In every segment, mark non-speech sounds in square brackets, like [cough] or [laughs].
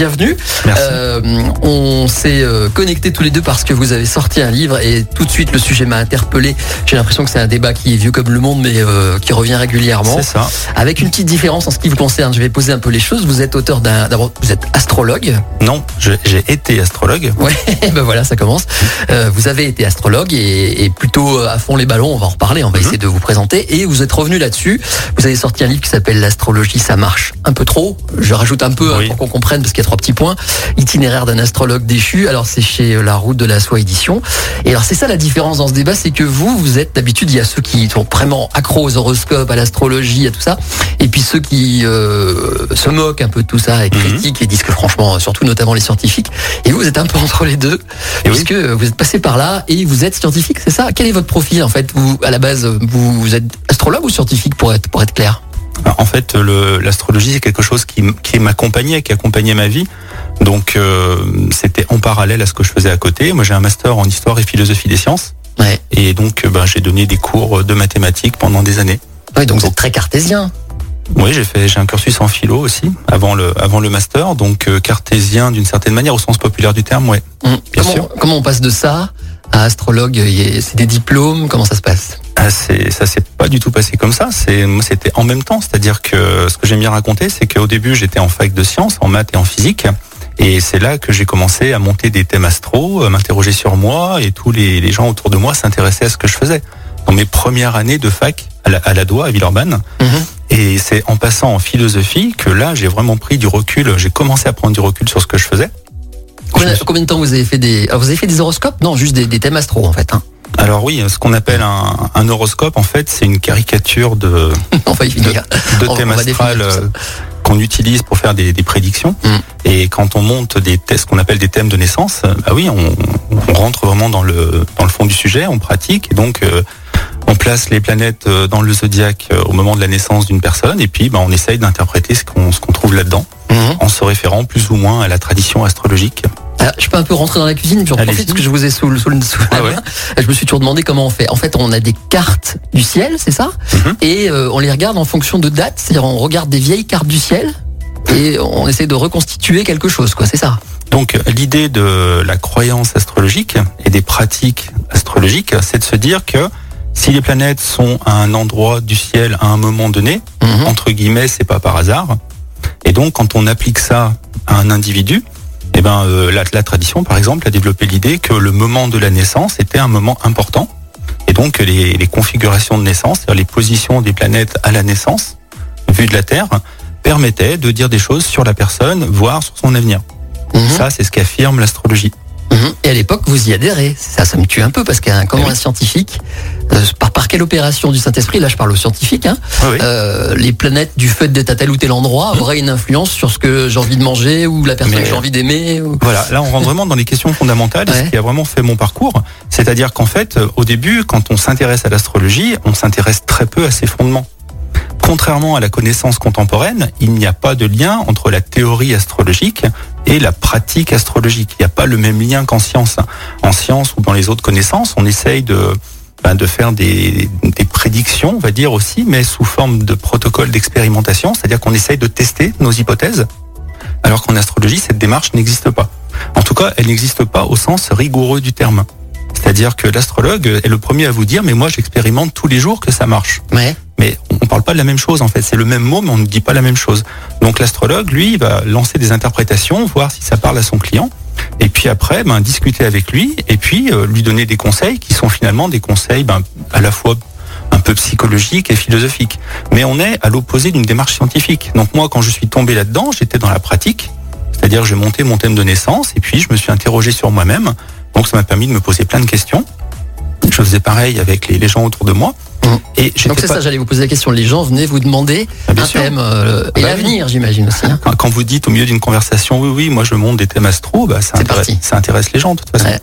bienvenue. Merci. Euh, on s'est euh, connectés tous les deux parce que vous avez sorti un livre et tout de suite le sujet m'a interpellé. J'ai l'impression que c'est un débat qui est vieux comme le monde mais euh, qui revient régulièrement. C'est ça. Avec une petite différence en ce qui vous concerne, je vais poser un peu les choses. Vous êtes auteur d'un, d'abord vous êtes astrologue. Non, je- j'ai été astrologue. Ouais, [laughs] ben voilà, ça commence. Euh, vous avez été astrologue et, et plutôt à fond les ballons. On va en reparler. On va Mhm. essayer de vous présenter. Et vous êtes revenu là-dessus. Vous avez sorti un livre qui s'appelle L'astrologie, ça marche un peu trop. Je rajoute un peu hein, pour qu'on comprenne parce qu'il y a trois petits points. Itinéraire d'un astrologue déchu. Alors c'est chez euh, La Route de la Soie édition. Et alors c'est ça la différence dans ce débat, c'est que vous, vous êtes d'habitude, il y a ceux qui sont vraiment accros aux horoscopes, à l'astrologie, à tout ça, et puis ceux qui euh, se moquent un peu de tout ça et Mhm. critiquent et disent que franchement, surtout notamment les scientifiques. Et vous, vous êtes un peu entre les deux, Et oui. puisque vous êtes passé par là et vous êtes scientifique, c'est ça? Quel est votre profil en fait? Vous, à la base, vous, vous êtes astrologue ou scientifique pour être pour être clair? En fait, l'astrologie, c'est quelque chose qui, m'accompagnait, qui accompagnait ma vie. Donc, euh, c'était en parallèle à ce que je faisais à côté. Moi, j'ai un master en histoire et philosophie des sciences. Ouais. Et donc, euh, ben, j'ai donné des cours de mathématiques pendant des années. Oui, donc vous êtes très cartésien. Oui, j'ai fait, j'ai un cursus en philo aussi, avant le, avant le master. Donc, euh, cartésien d'une certaine manière, au sens populaire du terme, ouais. Hum. Bien Comment, sûr. comment on passe de ça à astrologue C'est des diplômes? Comment ça se passe? Ah, c'est, ça s'est pas du tout passé comme ça. C'est, moi, c'était en même temps. C'est-à-dire que ce que j'aime bien raconter, c'est qu'au début, j'étais en fac de sciences, en maths et en physique. Et c'est là que j'ai commencé à monter des thèmes astro, à m'interroger sur moi, et tous les, les gens autour de moi s'intéressaient à ce que je faisais. Dans mes premières années de fac à la, à la Doua, à Villeurbanne. Mhm. Et c'est en passant en philosophie que là, j'ai vraiment pris du recul. J'ai commencé à prendre du recul sur ce que je faisais. combien, Je me suis- combien de temps vous avez fait des alors, Vous avez fait des horoscopes? Non, juste des, des thèmes astro en fait. Hein. Alors oui, ce qu'on appelle un, un horoscope, en fait, c'est une caricature de, [laughs] on va y de, finir. de On- thème on va définir astral euh, qu'on utilise pour faire des, des prédictions. Mm. Et quand on monte des tests qu'on appelle des thèmes de naissance, bah oui, on, on rentre vraiment dans le dans le fond du sujet, on pratique et donc euh, on place les planètes euh, dans le zodiaque au moment de la naissance d'une personne et puis bah, on essaye d'interpréter ce qu'on trouve là-dedans Mhm. en se référant plus ou moins à la tradition astrologique. Alors, je peux un peu rentrer dans la cuisine, j'en profite parce que je vous ai sous, le- sous, le- sous la ouais. main. Je me suis toujours demandé comment on fait. En fait, on a des cartes du ciel, c'est ça Mhm. Et euh, on les regarde en fonction de date, c'est-à-dire on regarde des vieilles cartes du ciel et on essaie de reconstituer quelque chose, quoi, c'est ça Donc l'idée de la croyance astrologique et des pratiques astrologiques, c'est de se dire que si les planètes sont à un endroit du ciel à un moment donné, Mhm. entre guillemets, c'est pas par hasard. Et donc quand on applique ça à un individu, eh ben euh, la, la tradition, par exemple, a développé l'idée que le moment de la naissance était un moment important. Et donc les, les configurations de naissance, c'est-à-dire les positions des planètes à la naissance, vue de la Terre, permettaient de dire des choses sur la personne, voire sur son avenir. Mhm. Ça, c'est ce qu'affirme l'astrologie. Et à l'époque, vous y adhérez. Ça, ça me tue un peu parce qu'un comment Eh oui. un scientifique, euh, par, par quelle opération du Saint-Esprit, là je parle aux scientifiques, hein, oui. euh, les planètes du fait d'être à tel ou tel endroit auraient une influence sur ce que j'ai envie de manger ou la personne Mais- que j'ai envie d'aimer. ou- Voilà, là on rentre vraiment dans les questions fondamentales, et Ouais. ce qui a vraiment fait mon parcours. C'est-à-dire qu'en fait, euh, au début, quand on s'intéresse à l'astrologie, on s'intéresse très peu à ses fondements. Contrairement à la connaissance contemporaine, il n'y a pas de lien entre la théorie astrologique et la pratique astrologique. Il n'y a pas le même lien qu'en science. En science ou dans les autres connaissances, on essaye de, ben, de faire des, des prédictions, on va dire aussi, mais sous forme de protocole d'expérimentation, c'est-à-dire qu'on essaye de tester nos hypothèses, alors qu'en astrologie, cette démarche n'existe pas. En tout cas, elle n'existe pas au sens rigoureux du terme. C'est-à-dire que l'astrologue est le premier à vous dire, mais moi j'expérimente tous les jours que ça marche. Ouais. On ne parle pas de la même chose en fait. C'est le même mot, mais on ne dit pas la même chose. Donc l'astrologue, lui, va lancer des interprétations, voir si ça parle à son client. Et puis après, ben, discuter avec lui et puis euh, lui donner des conseils qui sont finalement des conseils ben, à la fois un peu psychologiques et philosophiques. Mais on est à l'opposé d'une démarche scientifique. Donc moi, quand je suis tombé là-dedans, j'étais dans la pratique. C'est-à-dire j'ai monté mon thème de naissance et puis je me suis interrogé sur moi-même. Donc ça m'a permis de me poser plein de questions. Je faisais pareil avec les gens autour de moi. Et Donc c'est pas- ça, j'allais vous poser la question. Les gens venaient vous demander Ah, un sûr. thème euh, et bah l'avenir, j'imagine aussi. hein. Quand- Quand vous dites au milieu d'une conversation, oui, oui, moi je monte des thèmes astro, bah, ça, intéresse, parti. ça intéresse les gens de toute façon. Ouais.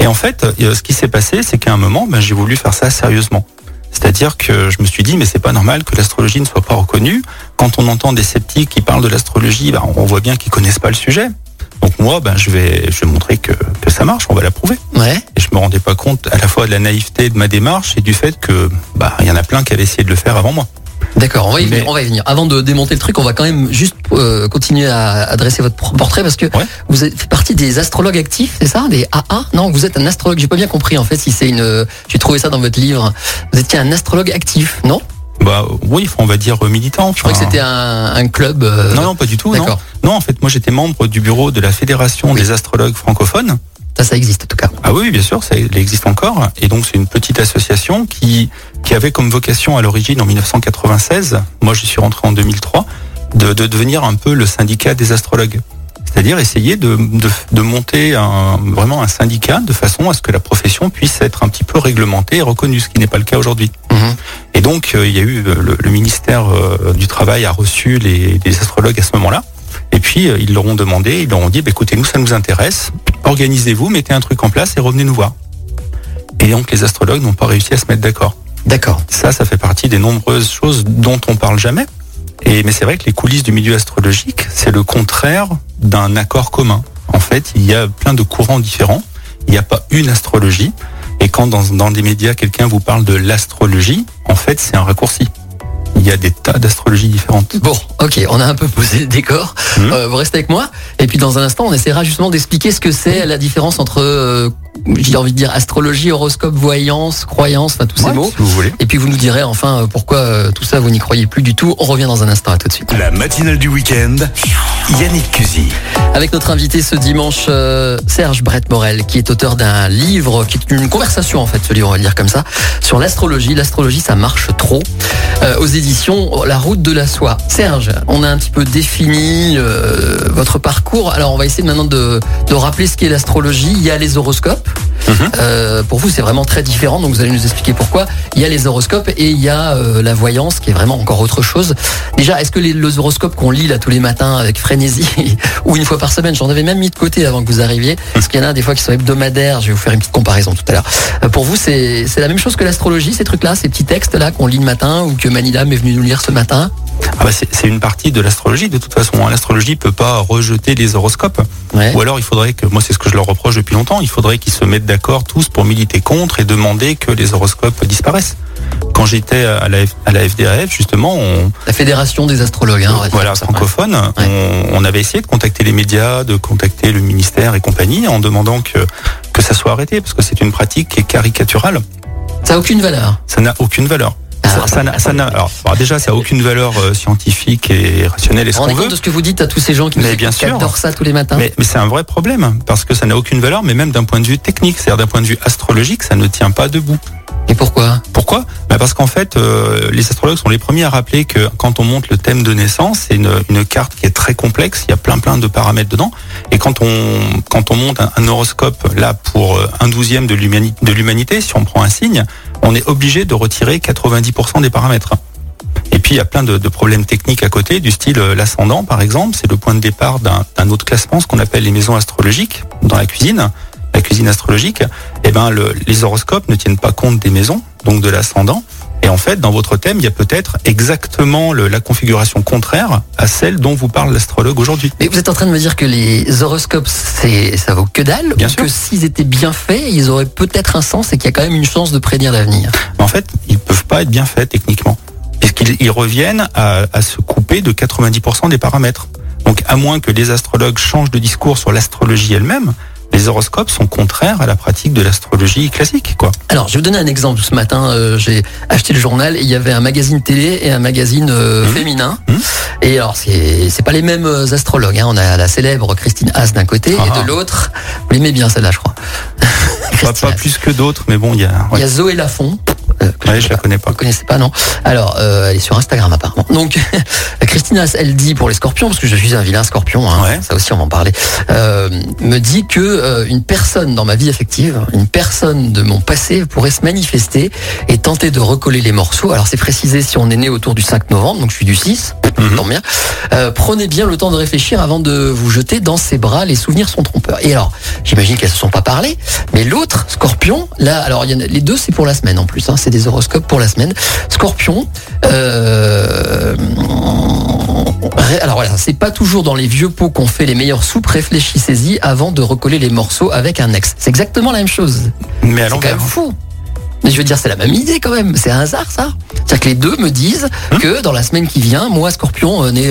Et en fait, euh, ce qui s'est passé, c'est qu'à un moment, bah, j'ai voulu faire ça sérieusement. C'est-à-dire que je me suis dit, mais c'est pas normal que l'astrologie ne soit pas reconnue. Quand on entend des sceptiques qui parlent de l'astrologie, bah, on voit bien qu'ils connaissent pas le sujet. Donc moi, ben, je vais, je vais montrer que, que ça marche, on va la prouver. Ouais. Et je me rendais pas compte à la fois de la naïveté de ma démarche et du fait que, bah, il y en a plein qui avaient essayé de le faire avant moi. D'accord, on va y Mais- venir. On va y venir. Avant de démonter le truc, on va quand même juste euh, continuer à adresser votre por- portrait parce que Ouais. vous êtes fait partie des astrologues actifs, c'est ça, des AA Non, vous êtes un astrologue. J'ai pas bien compris en fait si c'est une. euh, J'ai trouvé ça dans votre livre. Vous étiez un astrologue actif, non? Bah oui, on va dire euh, militant. Je crois que c'était un, un club. euh, Non, non, pas du tout. Non. En fait, moi j'étais membre du bureau de la Fédération Oui. des astrologues francophones. Ça, ça existe en tout cas. Ah oui, oui, bien sûr, ça existe encore. Et donc c'est une petite association qui, qui avait comme vocation à l'origine en 1996, moi je suis rentré en 2003, de, de devenir un peu le syndicat des astrologues. C'est-à-dire essayer de, de, de monter un, vraiment un syndicat de façon à ce que la profession puisse être un petit peu réglementée et reconnue, ce qui n'est pas le cas aujourd'hui. Mhm. Et donc, euh, il y a eu euh, le, le ministère euh, du Travail a reçu les, les astrologues à ce moment-là. Et puis, ils leur ont demandé, ils leur ont dit, bah, écoutez, nous, ça nous intéresse. Organisez-vous, mettez un truc en place et revenez nous voir. Et donc, les astrologues n'ont pas réussi à se mettre d'accord. D'accord. Ça, ça fait partie des nombreuses choses dont on parle jamais. Et, mais c'est vrai que les coulisses du milieu astrologique, c'est le contraire d'un accord commun. En fait, il y a plein de courants différents. Il n'y a pas une astrologie. Et quand dans, dans des médias, quelqu'un vous parle de l'astrologie, en fait, c'est un raccourci. Il y a des tas d'astrologies différentes. Bon, ok, on a un peu posé le décor. Mhm. Euh, vous restez avec moi. Et puis dans un instant, on essaiera justement d'expliquer ce que c'est la différence entre, euh, j'ai envie de dire, astrologie, horoscope, voyance, croyance, enfin tous ces Ouais, mots. si vous voulez. Et puis vous nous direz enfin euh, pourquoi euh, tout ça vous n'y croyez plus du tout. On revient dans un instant, à tout de suite. La matinale du week-end, Yannick Cusy. Avec notre invité ce dimanche, euh, Serge Brett Morel, qui est auteur d'un livre, qui est une conversation en fait, ce livre, on va le dire comme ça, sur l'astrologie. L'astrologie, ça marche trop. Euh, aux éditions La Route de la Soie. Serge, on a un petit peu défini euh, votre parcours. Alors on va essayer maintenant de, de rappeler ce qu'est l'astrologie. Il y a les horoscopes. Euh, pour vous, c'est vraiment très différent, donc vous allez nous expliquer pourquoi. Il y a les horoscopes et il y a euh, la voyance, qui est vraiment encore autre chose. Déjà, est-ce que les, horoscopes qu'on lit là tous les matins avec frénésie [laughs] ou une fois par semaine, j'en avais même mis de côté avant que vous arriviez, parce qu'il y en a des fois qui sont hebdomadaires. Je vais vous faire une petite comparaison tout à l'heure. Euh, pour vous, c'est la même chose que l'astrologie, ces trucs-là, ces petits textes là qu'on lit le matin ou que Manidam est venu nous lire ce matin? Ah bah, c'est une partie de l'astrologie, de toute façon. hein. L'astrologie peut pas rejeter les horoscopes. Ouais. Ou alors il faudrait que, moi c'est ce que je leur reproche depuis longtemps, il faudrait qu'ils se mettent d'accord tous pour militer contre et demander que les horoscopes disparaissent. Quand j'étais à la, à la FDRF, justement, on, La fédération des astrologues. Hein, voilà, ça. francophone, on, on avait essayé de contacter les médias, de contacter le ministère et compagnie en demandant que, que ça soit arrêté parce que c'est une pratique qui est caricaturale. Ça n'a aucune valeur. Ça n'a aucune valeur. Ah, Ça- ça n'a- ça n'a- alors, déjà, ça n'a aucune valeur euh, scientifique et rationnelle et ce Vous vous qu'on veut. de ce que vous dites à tous ces gens qui nous bien adorent ça tous les matins Mais, mais c'est un vrai problème parce que ça n'a aucune valeur, mais même d'un point de vue technique, c'est-à-dire d'un point de vue astrologique, ça ne tient pas debout. Et pourquoi? Pourquoi? Bah Parce qu'en fait, euh, les astrologues sont les premiers à rappeler que quand on monte le thème de naissance, c'est une, carte qui est très complexe, il y a plein plein de paramètres dedans. Et quand on monte un, horoscope là pour euh, un douzième de l'humani- de l'humanité, si on prend un signe, on est obligé de retirer 90% des paramètres. Et puis il y a plein de, problèmes techniques à côté, du style euh, l'ascendant par exemple, c'est le point de départ d'un autre classement, ce qu'on appelle les maisons astrologiques dans la cuisine, la cuisine astrologique. Et ben le- les horoscopes ne tiennent pas compte des maisons, donc de l'ascendant. Et en fait, dans votre thème, il y a peut-être exactement le- la configuration contraire à celle dont vous parle l'astrologue aujourd'hui. Mais vous êtes en train de me dire que les horoscopes, c'est ça vaut que dalle Bien ou sûr. que s'ils étaient bien faits, ils auraient peut-être un sens et qu'il y a quand même une chance de prédire l'avenir? En fait, ils peuvent pas être bien faits techniquement, puisqu'ils ils reviennent à, à se couper de 90% des paramètres. Donc, à moins que les astrologues changent de discours sur l'astrologie elle-même, les horoscopes sont contraires à la pratique de l'astrologie classique, quoi. Alors, je vais vous donner un exemple. Ce matin, euh, j'ai acheté le journal et il y avait un magazine télé et un magazine euh, Mhm. féminin. Mhm. Et alors, c'est c'est pas les mêmes euh, astrologues. Hein. On a la célèbre Christine Haas d'un côté et Ah. de l'autre, vous l'aimez bien celle-là, je crois. [laughs] Pas, plus que d'autres, mais bon, il y a. Il Ouais, y a Zoé Lafont. Ouais, je la connais pas. Vous connaissez pas, non Alors, euh, elle est sur Instagram apparemment. Donc, [laughs] Christina, elle dit pour les scorpions, parce que je suis un vilain scorpion, hein, Ouais. ça aussi on va en parler, euh, me dit que euh, une personne dans ma vie affective, une personne de mon passé pourrait se manifester et tenter de recoller les morceaux. Alors, c'est précisé si on est né autour du 5 novembre, donc je suis du 6, Mhm. tant bien. Prenez bien le temps de réfléchir avant de vous jeter dans ses bras. Les souvenirs sont trompeurs. Et alors, j'imagine qu'elles se sont pas parlé, mais l'autre, Scorpion, là, alors y en a, les deux, c'est pour la semaine en plus. Hein, c'est des horoscopes pour la semaine. Scorpion. Euh, alors voilà, c'est pas toujours dans les vieux pots qu'on fait les meilleures soupes. Réfléchissez-y avant de recoller les morceaux avec un ex. C'est exactement la même chose. Mais à C'est quand même fou. Mais je veux dire, c'est la même idée quand même. C'est un hasard, ça. C'est-à-dire que les deux me disent Hum. que dans la semaine qui vient, moi, Scorpion, euh, né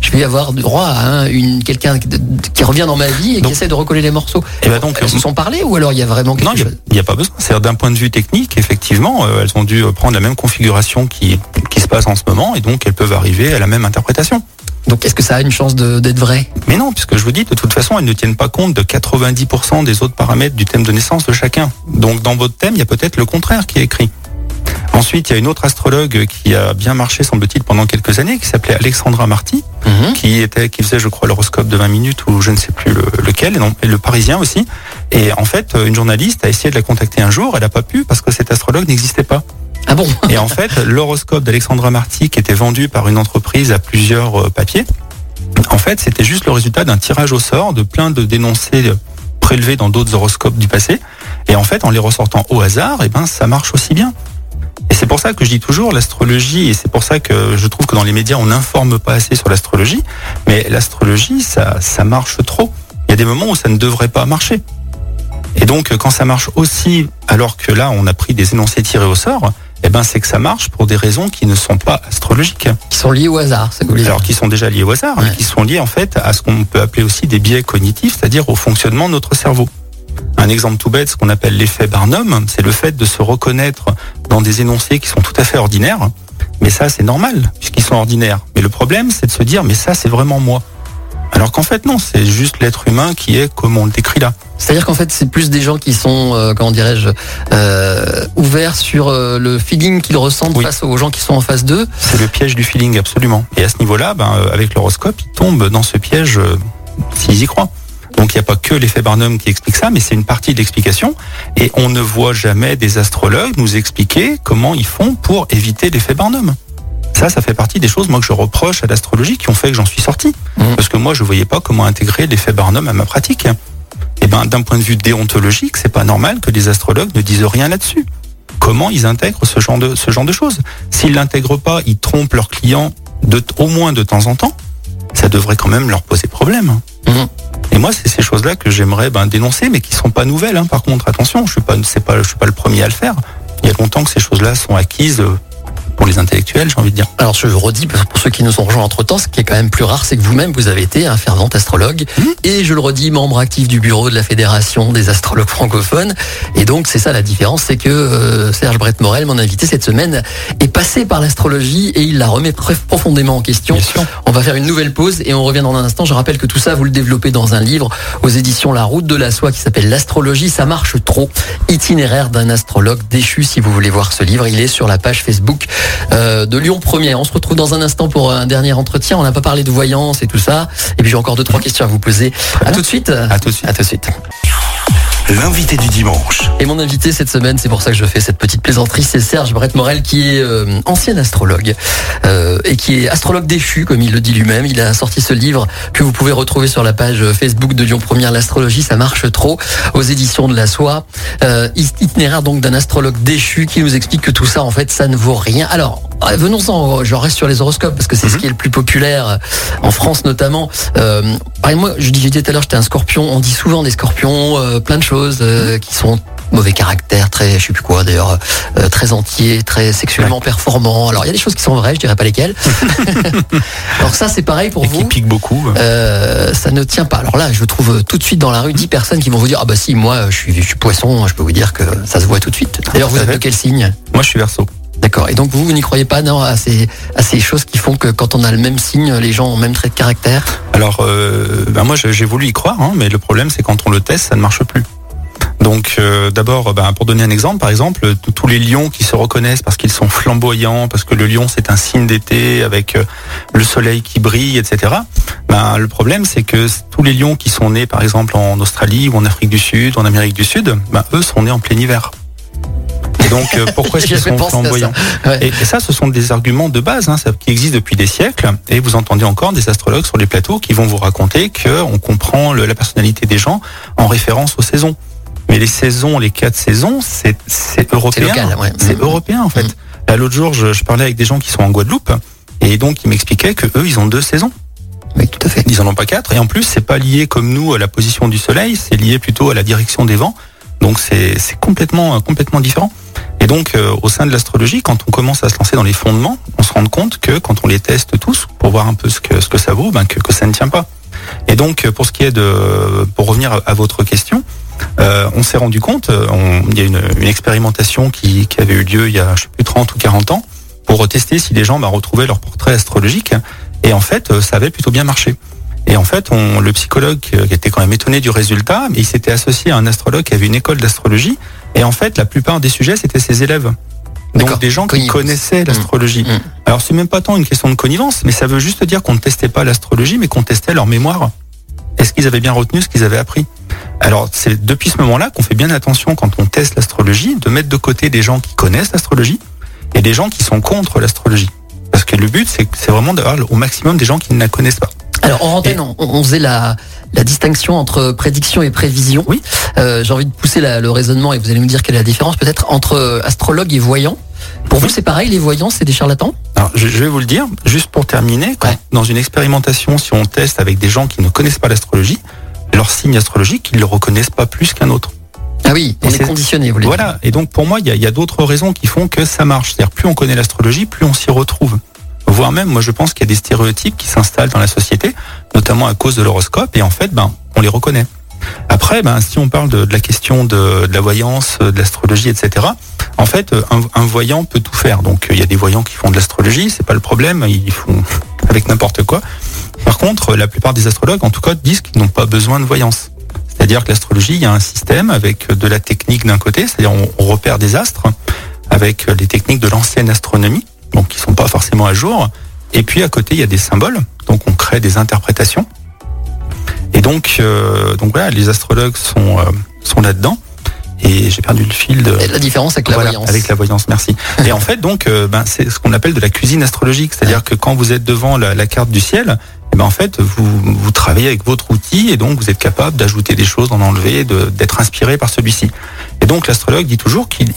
je vais avoir droit à un- une quelqu'un qui- qui revient dans ma vie et Donc- qui essaie de recoller les morceaux. Et ben donc, Elles se sont parlé ou alors il y a vraiment quelque Non, il chose n'y a, pas besoin. C'est d'un point de vue technique, effectivement, euh, elles ont dû euh, prendre la même configuration qui, qui se passe en ce moment, et donc elles peuvent arriver à la même interprétation. Donc est-ce que ça a une chance d'être vrai? Mais non, puisque je vous dis, de toute façon, elles ne tiennent pas compte de 90% des autres paramètres du thème de naissance de chacun. Donc dans votre thème, il y a peut-être le contraire qui est écrit. Ensuite, il y a une autre astrologue qui a bien marché, semble-t-il, pendant quelques années, qui s'appelait Alexandra Marty, qui était, qui faisait, je crois, l'horoscope de 20 minutes ou je ne sais plus le- lequel, et, non, et le Parisien aussi. Et en fait, une journaliste a essayé de la contacter un jour, elle n'a pas pu parce que cet astrologue n'existait pas. Ah bon Et en fait, l'horoscope d'Alexandra Marty, qui était vendu par une entreprise à plusieurs euh, papiers, en fait, c'était juste le résultat d'un tirage au sort de plein de dénoncés euh, prélevés dans d'autres horoscopes du passé. Et en fait, en les ressortant au hasard, eh ben, ça marche aussi bien. Et c'est pour ça que je dis toujours l'astrologie, et c'est pour ça que je trouve que dans les médias, on n'informe pas assez sur l'astrologie, mais l'astrologie, ça, ça marche trop. Il y a des moments où ça ne devrait pas marcher. Et donc, quand ça marche aussi, alors que là, on a pris des énoncés tirés au sort, eh ben, c'est que ça marche pour des raisons qui ne sont pas astrologiques. Qui sont liés au hasard, c'est cool. Alors, qui sont déjà liés au hasard, Ouais. mais qui sont liés, en fait, à ce qu'on peut appeler aussi des biais cognitifs, c'est-à-dire au fonctionnement de notre cerveau. Un exemple tout bête, ce qu'on appelle l'effet Barnum, c'est le fait de se reconnaître dans des énoncés qui sont tout à fait ordinaires. Mais ça, c'est normal, puisqu'ils sont ordinaires. Mais le problème, c'est de se dire, mais ça, c'est vraiment moi. Alors qu'en fait, non, c'est juste l'être humain qui est comme on le décrit là. C'est-à-dire qu'en fait, c'est plus des gens qui sont, euh, comment dirais-je, euh, ouverts sur euh, le feeling qu'ils ressentent Oui. face aux gens qui sont en face d'eux. C'est le piège du feeling, absolument. Et à ce niveau-là, ben, avec l'horoscope, ils tombent dans ce piège s'ils y croient. Donc il n'y a pas que l'effet Barnum qui explique ça, mais c'est une partie de l'explication. Et on ne voit jamais des astrologues nous expliquer comment ils font pour éviter l'effet Barnum. Ça, ça fait partie des choses, moi, que je reproche à l'astrologie qui ont fait que j'en suis sorti. Mhm. Parce que moi, je voyais pas comment intégrer l'effet Barnum à ma pratique. Et ben, d'un point de vue déontologique, c'est pas normal que les astrologues ne disent rien là-dessus. Comment ils intègrent ce genre de, ce genre de choses? S'ils l'intègrent pas, ils trompent leurs clients de, au moins de temps en temps. Ça devrait quand même leur poser problème. Mhm. Et moi, c'est ces choses-là que j'aimerais ben, dénoncer, mais qui sont pas nouvelles. Hein. Par contre, attention, je suis pas, c'est pas, je suis pas le premier à le faire. Il y a longtemps que ces choses-là sont acquises euh, pour les intellectuels, j'ai envie de dire. Alors je redis pour ceux qui nous sont rejoints entre temps, ce qui est quand même plus rare, c'est que vous-même vous avez été un fervent astrologue et je le redis, membre actif du bureau de la fédération des astrologues francophones. Et donc c'est ça la différence, c'est que euh, Serge Brett Morel, mon invité cette semaine, est passé par l'astrologie et il la remet profondément en question. On va faire une nouvelle pause et on revient dans un instant. Je rappelle que tout ça, vous le développez dans un livre aux éditions La Route de la Soie qui s'appelle L'astrologie, ça marche trop. Itinéraire d'un astrologue déchu. Si vous voulez voir ce livre, il est sur la page Facebook de Lyon Première. On se retrouve dans un instant pour un dernier entretien. On n'a pas parlé de voyance et tout ça. Et puis j'ai encore deux trois questions à vous poser. À tout de suite. À tout de suite. À tout de suite. L'invité du dimanche. Et mon invité cette semaine, c'est pour ça que je fais cette petite plaisanterie, c'est Serge Brett Morel, qui est euh, ancien astrologue euh, et qui est astrologue déchu, comme il le dit lui-même. Il a sorti ce livre que vous pouvez retrouver sur la page Facebook de Lyon Première, l'astrologie, ça marche trop, aux éditions de la Soie. Euh, itinéraire donc d'un astrologue déchu qui nous explique que tout ça, en fait, ça ne vaut rien. Alors, venons-en, je reste sur les horoscopes parce que c'est ce qui est le plus populaire en France notamment. Moi, je disais tout à l'heure, j'étais un scorpion. On dit souvent des scorpions, plein de choses euh, qui sont mauvais caractère, très, je sais plus quoi d'ailleurs, euh, très entier, très sexuellement performant. Alors il y a des choses qui sont vraies, je dirais pas lesquelles. [laughs] Alors ça c'est pareil pour Et qui vous. pique beaucoup. Euh, ça ne tient pas. Alors là, je trouve tout de suite dans la rue 10 personnes qui vont vous dire ah bah si moi je suis, je suis poisson, je peux vous dire que ça se voit tout de suite. D'ailleurs vous êtes de quel signe? Moi, je suis verso. D'accord. Et donc vous, vous n'y croyez pas non à ces à ces choses qui font que quand on a le même signe, les gens ont le même trait de caractère? Alors, euh, ben moi, j'ai j'ai voulu y croire, hein, mais le problème, c'est quand on le teste, ça ne marche plus. Donc, euh, d'abord, ben, pour donner un exemple, par exemple, t- tous les lions qui se reconnaissent parce qu'ils sont flamboyants, parce que le lion, c'est un signe d'été avec euh, le soleil qui brille, etc. Ben, le problème, c'est que tous les lions qui sont nés, par exemple, en Australie ou en Afrique du Sud, ou en Amérique du Sud, ben, eux sont nés en plein hiver. Et donc, euh, pourquoi est-ce [laughs] qu'ils sont flamboyants? Ouais. et, et ça, ce sont des arguments de base hein, ça- qui existent depuis des siècles. Et vous entendez encore des astrologues sur les plateaux qui vont vous raconter qu'on comprend le- la personnalité des gens en référence aux saisons. Mais les saisons, les quatre saisons, c'est c'est européen. ouais. C'est Mhm. européen en fait. Mhm. Là, l'autre jour, je, je parlais avec des gens qui sont en Guadeloupe. Et donc, ils m'expliquaient que eux, ils ont deux saisons. Oui, tout à fait. Ils en ont pas quatre. Et en plus, c'est pas lié comme nous à la position du soleil, c'est lié plutôt à la direction des vents. Donc c'est c'est complètement complètement différent. Et donc euh, au sein de l'astrologie, quand on commence à se lancer dans les fondements, on se rend compte que quand on les teste tous pour voir un peu ce que ce que ça vaut, ben que, que ça ne tient pas. Et donc pour ce qui est de pour revenir à, à votre question, euh, on s'est rendu compte, euh, on, il y a une, une expérimentation qui, qui avait eu lieu il y a je sais plus 30 ou 40 ans pour tester si les gens bah, retrouvaient leur portrait astrologique. Et en fait, euh, ça avait plutôt bien marché. Et en fait, on, le psychologue qui était quand même étonné du résultat, mais il s'était associé à un astrologue qui avait une école d'astrologie. Et en fait, la plupart des sujets, c'était ses élèves. Donc des gens qui connaissaient l'astrologie. Mmh. Alors c'est même pas tant une question de connivence, mais ça veut juste dire qu'on ne testait pas l'astrologie, mais qu'on testait leur mémoire. Est-ce qu'ils avaient bien retenu ce qu'ils avaient appris? Alors c'est depuis ce moment-là qu'on fait bien attention quand on teste l'astrologie, de mettre de côté des gens qui connaissent l'astrologie et des gens qui sont contre l'astrologie. Parce que le but, c'est vraiment d'avoir au maximum des gens qui ne la connaissent pas. Alors en antenne, on, on faisait la, la distinction entre prédiction et prévision. Oui. Euh, J'ai envie de pousser la- le raisonnement et vous allez me dire quelle est la différence peut-être entre astrologue et voyant. Pour vous, c'est pareil, les voyants, c'est des charlatans? Alors, je, je vais vous le dire, juste pour terminer, quand, Ouais. dans une expérimentation, si on teste avec des gens qui ne connaissent pas l'astrologie, leur signe astrologique, ils le reconnaissent pas plus qu'un autre. Ah oui, on Et est conditionné, vous voulez dire. Voilà. Et donc, pour moi, il y a, a d'autres raisons qui font que ça marche. C'est-à-dire, plus on connaît l'astrologie, plus on s'y retrouve. Voire même, moi, je pense qu'il y a des stéréotypes qui s'installent dans la société, notamment à cause de l'horoscope, et en fait, ben, on les reconnaît. Après, ben, si on parle de, la question de, la voyance, de l'astrologie, etc., en fait, un, un voyant peut tout faire. Donc, il y a des voyants qui font de l'astrologie, c'est pas le problème, ils font [laughs] avec n'importe quoi. Par contre, la plupart des astrologues, en tout cas, disent qu'ils n'ont pas besoin de voyance. C'est-à-dire que l'astrologie, il y a un système avec de la technique d'un côté, c'est-à-dire on, on repère des astres avec les techniques de l'ancienne astronomie, donc qui sont pas forcément à jour. Et puis à côté, il y a des symboles, donc on crée des interprétations. Donc, euh, donc voilà, les astrologues sont euh, sont là-dedans. Et j'ai perdu le fil de. Et La différence avec la Voilà, voyance. Avec la voyance, merci. Et en fait, donc, euh, ben, c'est ce qu'on appelle de la cuisine astrologique, c'est-à-dire que quand vous êtes devant la, la carte du ciel, eh ben, en fait, vous, vous travaillez avec votre outil et donc vous êtes capable d'ajouter des choses, d'en enlever, de- d'être inspiré par celui-ci. Et donc l'astrologue dit toujours qu'il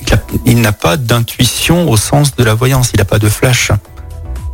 il n'a pas d'intuition au sens de la voyance, il n'a pas de flash.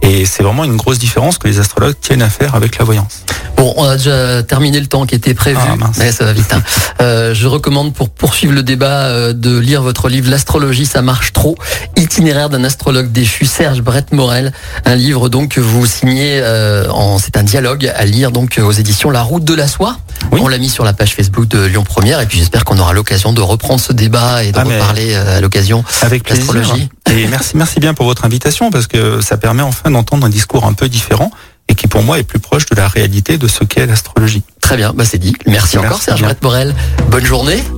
Et c'est vraiment une grosse différence que les astrologues tiennent à faire avec la voyance. Bon, on a déjà terminé le temps qui était prévu. Ah, ça va vite. hein. [laughs] Euh, je recommande pour poursuivre le débat euh, de lire votre livre L'astrologie, ça marche trop. Itinéraire d'un astrologue déchu, Serge Brett Morel. Un livre donc que vous signez euh, en, c'est un dialogue à lire donc aux éditions La Route de la Soie. Oui. On l'a mis sur la page Facebook de Lyon Première et puis j'espère qu'on aura l'occasion de reprendre ce débat et de Ah, reparler euh, à l'occasion. Avec plaisir. L'astrologie. Et merci, merci bien pour votre invitation parce que ça permet enfin d'entendre un discours un peu différent et qui pour moi est plus proche de la réalité de ce qu'est l'astrologie. Très bien, bah c'est dit. Merci, Merci encore Serge Morel. Bonne journée.